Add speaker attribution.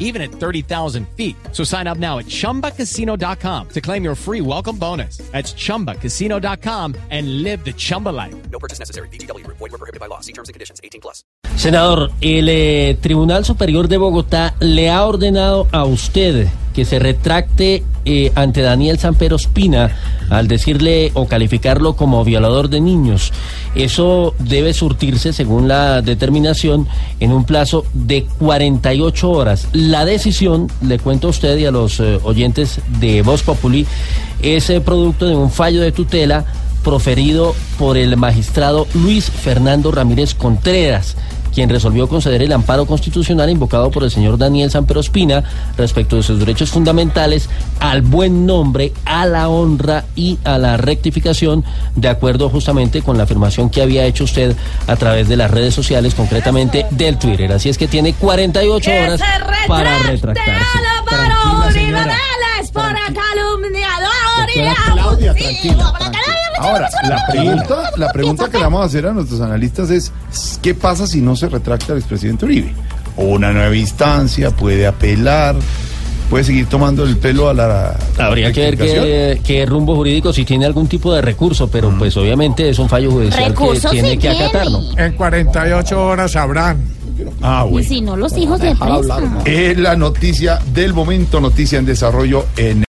Speaker 1: even at 30,000 feet. So sign up now at chumbacasino.com to claim your free welcome bonus. That's chumbacasino.com and live the Chumba life.
Speaker 2: No purchase necessary. BGW. Void were prohibited by law. See terms and conditions. 18 plus.
Speaker 3: Senador, el eh, Tribunal Superior de Bogotá le ha ordenado a usted que se retracte eh, ante Daniel Sampero Espina al decirle o calificarlo como violador de niños. Eso debe surtirse, según la determinación, en un plazo de 48 horas. La decisión, le cuento a usted y a los eh, oyentes de Voz Populi, es eh, producto de un fallo de tutela proferido por el magistrado Luis Fernando Ramírez Contreras quien resolvió conceder el amparo constitucional invocado por el señor Daniel Samperospina respecto de sus derechos fundamentales al buen nombre, a la honra y a la rectificación, de acuerdo justamente con la afirmación que había hecho usted a través de las redes sociales, concretamente del Twitter. Así es que tiene 48 horas para retractarse.
Speaker 4: Álvaro por calumniador y
Speaker 5: Claudia,
Speaker 4: abusivo.
Speaker 5: Ahora, la pregunta, la pregunta que le vamos a hacer a nuestros analistas es, ¿qué pasa si no se retracta el expresidente Uribe? O una nueva instancia, puede apelar, puede seguir tomando el pelo a la...
Speaker 3: Habría que ver qué, qué rumbo jurídico, si tiene algún tipo de recurso, pero pues obviamente es un fallo judicial que tiene que acatarlo.
Speaker 6: En 48 horas sabrán.
Speaker 5: Ah,
Speaker 4: Y si no, los hijos de presa.
Speaker 5: Es la noticia del momento, noticia en desarrollo en